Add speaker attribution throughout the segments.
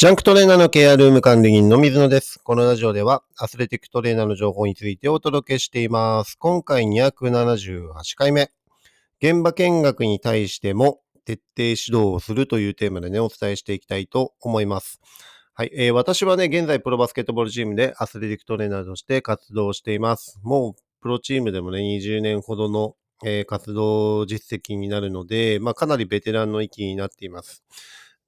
Speaker 1: ジャンクトレーナーのケアルーム管理人の水野です。このラジオではアスレティックトレーナーの情報についてお届けしています。今回278回目。現場見学に対しても徹底指導をするというテーマでね、お伝えしていきたいと思います。はい、えー私はね、現在プロバスケットボールチームでアスレティックトレーナーとして活動しています。もうプロチームでもね、20年ほどの、えー活動実績になるので、まあかなりベテランの域になっています。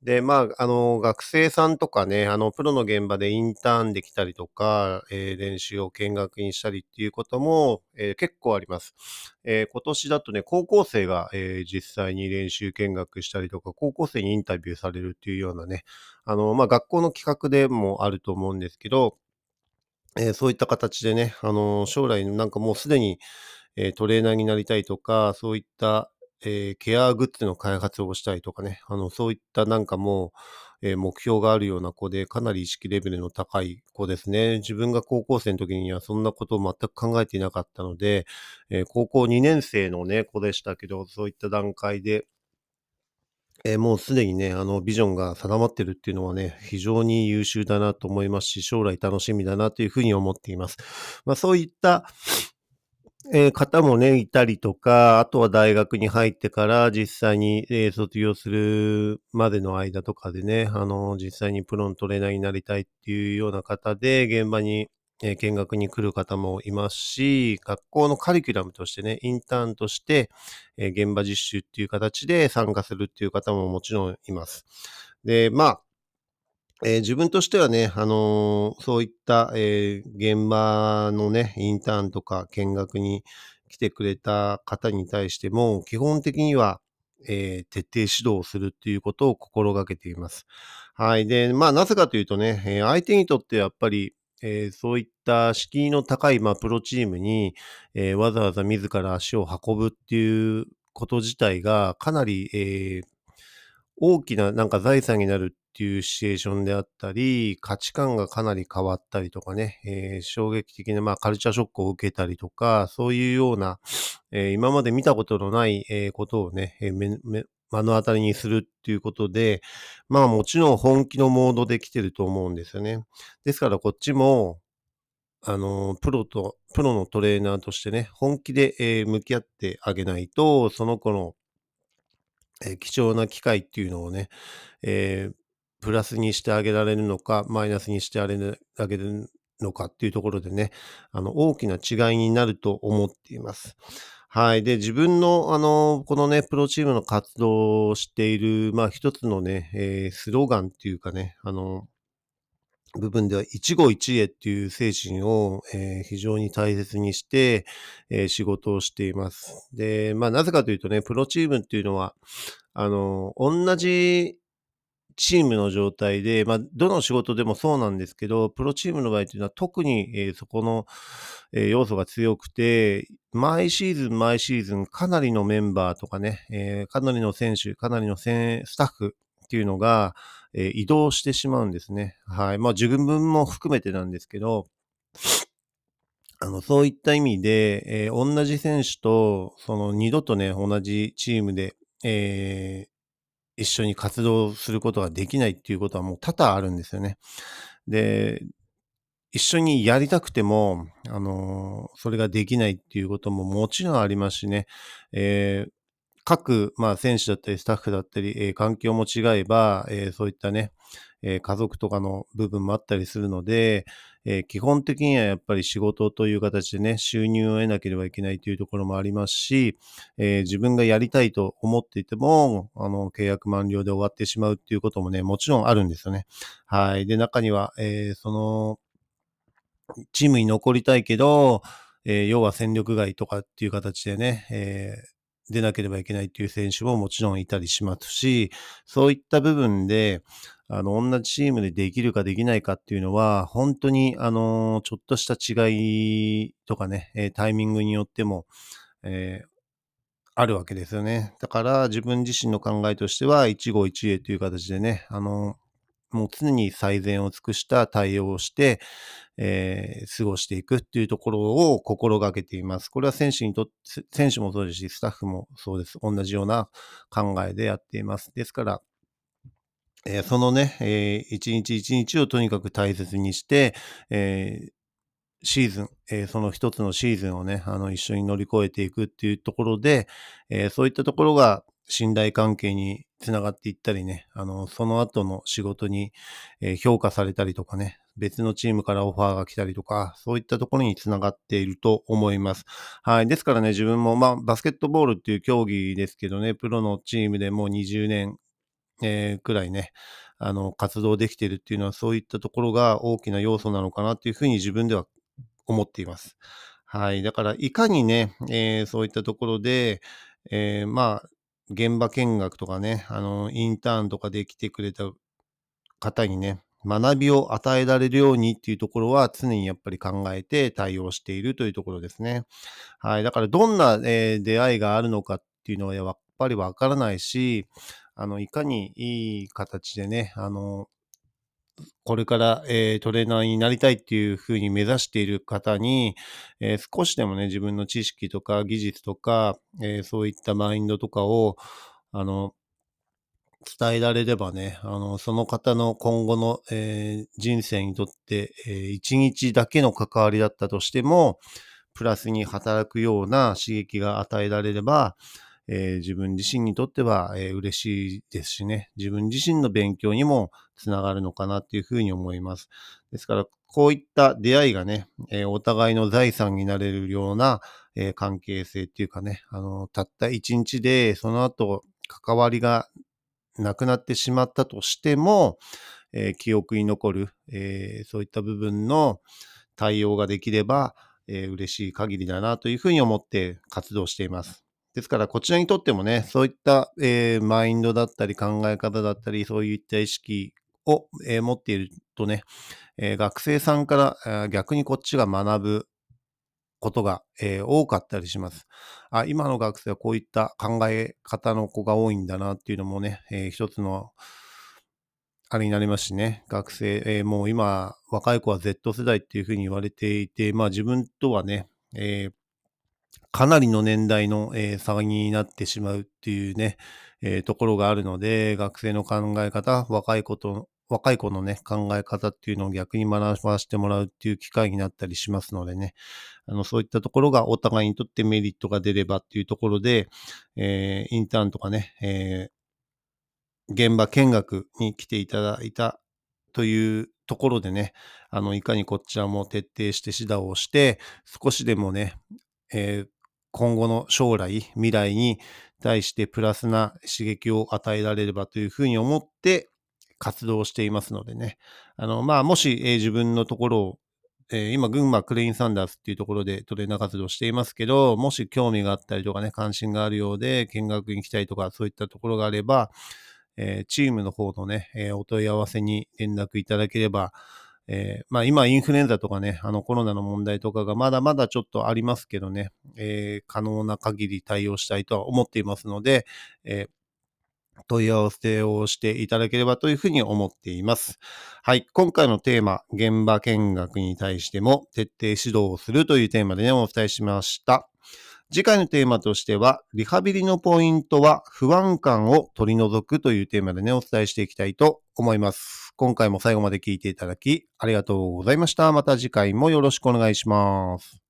Speaker 1: で、まあ、あの、学生さんとかね、あの、プロの現場でインターンできたりとか、えー練習を見学にしたりっていうことも、えー結構あります。えー今年だとね、高校生が、え実際に練習見学したりとか、高校生にインタビューされるっていうようなね、あの、まあ、学校の企画でもあると思うんですけど、えそういった形でね、あの、将来なんかもうすでに、えトレーナーになりたいとか、そういった、えーケアグッズの開発をしたいとかね、あの、そういったなんかもう、えー目標があるような子で、かなり意識レベルの高い子ですね。自分が高校生の時にはそんなことを全く考えていなかったので、えー高校2年生のね、子でしたけど、そういった段階で、えーもうすでにね、あの、ビジョンが定まってるっていうのはね、非常に優秀だなと思いますし、将来楽しみだなというふうに思っています。まあ、そういった、えー方もね、いたりとか、あとは大学に入ってから実際に、えー卒業するまでの間とかでね、あの、実際にプロのトレーナーになりたいっていうような方で、現場に、えー見学に来る方もいますし、学校のカリキュラムとしてね、インターンとして、え現場実習っていう形で参加するっていう方ももちろんいます。で、まあ、えー自分としてはね、あのーそういった、えー現場のね、インターンとか見学に来てくれた方に対しても、基本的には、え徹底指導をするっていうことを心がけています。はい。で、まあ、なぜかというとね、え相手にとってやっぱり、えそういった敷居の高い、まあ、プロチームに、えわざわざ自ら足を運ぶっていうこと自体が、かなり、えー大きななんか財産になるっていうシチュエーションであったり、価値観がかなり変わったりとかね、えー衝撃的な、まあ、カルチャーショックを受けたりとか、そういうような、えー今まで見たことのない、えーことをね、えーめめ目の当たりにするっていうことで、まあもちろん本気のモードで来てると思うんですよね。ですからこっちも、あの、プロと、プロのトレーナーとしてね、本気で、えー向き合ってあげないと、その子の、えー貴重な機会っていうのをね、えープラスにしてあげられるのか、マイナスにしてあげるのかっていうところでね、あの、大きな違いになると思っています。はい。で、自分の、あの、このね、プロチームの活動をしている、まあ、一つのね、えースローガンっていうかね、あの、部分では一期一会っていう精神を、えー非常に大切にして、えー仕事をしています。で、まあなぜかというとね、プロチームっていうのは、あの、同じチームの状態で、まあどの仕事でもそうなんですけど、プロチームの場合っていうのは特に、えーそこの、えー要素が強くて、毎シーズン毎シーズンかなりのメンバーとかね、えーかなりの選手、かなりのスタッフっていうのが、え移動してしまうんですね。はい。まあ、自分も含めてなんですけど、あの、そういった意味で、え同じ選手と、その二度とね、同じチームで、え一緒に活動することができないっていうことはもう多々あるんですよね。で、一緒にやりたくても、あのーそれができないっていうことももちろんありますしね、えー各、まあ、選手だったりスタッフだったり、えー環境も違えば、えーそういったね、えー家族とかの部分もあったりするので、えー基本的にはやっぱり仕事という形でね、収入を得なければいけないというところもありますし、えー自分がやりたいと思っていても、あの、契約満了で終わってしまうっていうこともね、もちろんあるんですよね。はい。で、中には、えその、チームに残りたいけど、え要は戦力外とかっていう形でね、え出なければいけないっていう選手ももちろんいたりしますし、そういった部分で、あの、同じチームでできるかできないかっていうのは、本当に、あの、ちょっとした違いとかね、えタイミングによっても、えーあるわけですよね。だから自分自身の考えとしては、一期一会という形でね、あの、もう常に最善を尽くした対応をして、えー過ごしていくっていうところを心がけています。これは選手にとって、選手もそうですし、スタッフもそうです。同じような考えでやっています。ですから、えーそのね、えー一日一日をとにかく大切にして、えーシーズン、えーその一つのシーズンをね、あの、一緒に乗り越えていくっていうところで、えーそういったところが信頼関係につながっていったりね、あの、その後の仕事に、えー評価されたりとかね、別のチームからオファーが来たりとか、そういったところにつながっていると思います。はい。ですからね、自分も、まあ、バスケットボールっていう競技ですけどね、プロのチームでもう20年、えーくらいね、あの、活動できているっていうのは、そういったところが大きな要素なのかなっていうふうに自分では思っています。はい。だから、いかにね、えーそういったところで、えーまあ、現場見学とかね、あの、インターンとかで来てくれた方にね、学びを与えられるようにっていうところは常にやっぱり考えて対応しているというところですね。はい。だからどんな、えー出会いがあるのかっていうのはやっぱりわからないし、あの、いかにいい形でね、あの、これから、えートレーナーになりたいっていうふうに目指している方に、えー少しでもね、自分の知識とか技術とか、えーそういったマインドとかを、あの、伝えられればね、あの、その方の今後の、えー人生にとって、えー一日だけの関わりだったとしても、プラスに働くような刺激が与えられれば、えー自分自身にとっては、えー嬉しいですしね、自分自身の勉強にもつながるのかなっていうふうに思います。ですから、こういった出会いがね、えーお互いの財産になれるような、えー関係性っていうかね、あの、たった一日で、その後、関わりがなくなってしまったとしても、えー記憶に残る、えーそういった部分の対応ができれば、えー嬉しい限りだなというふうに思って活動しています。ですから、こちらにとってもね、そういった、えーマインドだったり考え方だったり、そういった意識を、えー持っているとね、えー学生さんからあー逆にこっちが学ぶことが、えー多かったりします。あ、今の学生はこういった考え方の子が多いんだなっていうのもね、えー一つのあれになりますしね、学生、えーもう今、若い子は Z 世代っていうふうに言われていて、まあ自分とはね、えーかなりの年代の、えー差になってしまうっていうね、えーところがあるので、学生の考え方、若い子と、若い子のね、考え方っていうのを逆に学ばせてもらうっていう機会になったりしますのでね、あの、そういったところがお互いにとってメリットが出ればっていうところで、えーインターンとかね、えー現場見学に来ていただいたというところでね、あの、いかにこちらも徹底して指導をして、少しでもね、えー今後の将来、未来に対してプラスな刺激を与えられればというふうに思って活動していますのでね。あの、まあ、もし、えー自分のところを、え今、群馬クレインサンダースっていうところでトレーナー活動していますけど、もし興味があったりとかね、関心があるようで、見学に来たいとか、そういったところがあれば、えチームの方のね、えお問い合わせに連絡いただければ、えーまあ今インフルエンザとかね、あのコロナの問題とかがまだまだちょっとありますけどね、えー可能な限り対応したいとは思っていますので、えー問い合わせをしていただければというふうに思っています。はい。今回のテーマ、現場見学に対しても徹底指導をするというテーマでね、お伝えしました。次回のテーマとしては、リハビリのポイントは不安感を取り除くというテーマでね、お伝えしていきたいと思います。今回も最後まで聞いていただき、ありがとうございました。また次回もよろしくお願いします。